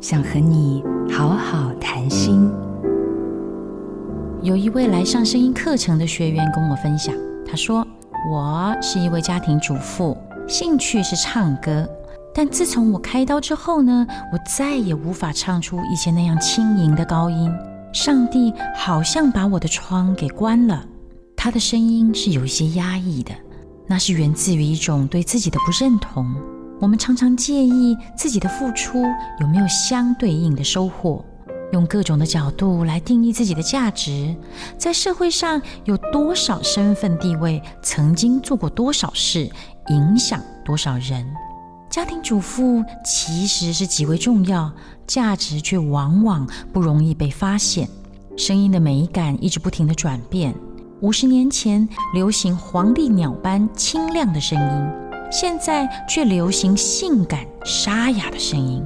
想和你好好谈心。有一位来上声音课程的学员跟我分享，他说：“我是一位家庭主妇，兴趣是唱歌，但自从我开刀之后呢，我再也无法唱出以前那样轻盈的高音。上帝好像把我的窗给关了。他的声音是有一些压抑的，那是源自于一种对自己的不认同。我们常常介意自己的付出有没有相对应的收获。”用各种的角度来定义自己的价值，在社会上有多少身份地位，曾经做过多少事，影响多少人。家庭主妇其实是极为重要，价值却往往不容易被发现。声音的美感一直不停的转变。五十年前流行黄鹂鸟般清亮的声音，现在却流行性感沙哑的声音。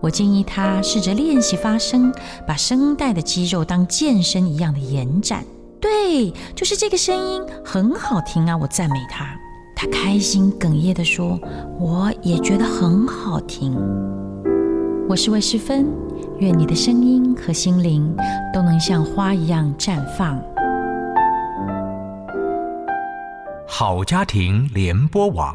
我建议他试着练习发声，把声带的肌肉当健身一样的延展。对，就是这个声音很好听啊！我赞美他。他开心哽咽地说：“我也觉得很好听。”我是魏诗芬，愿你的声音和心灵都能像花一样绽放。好家庭联播网，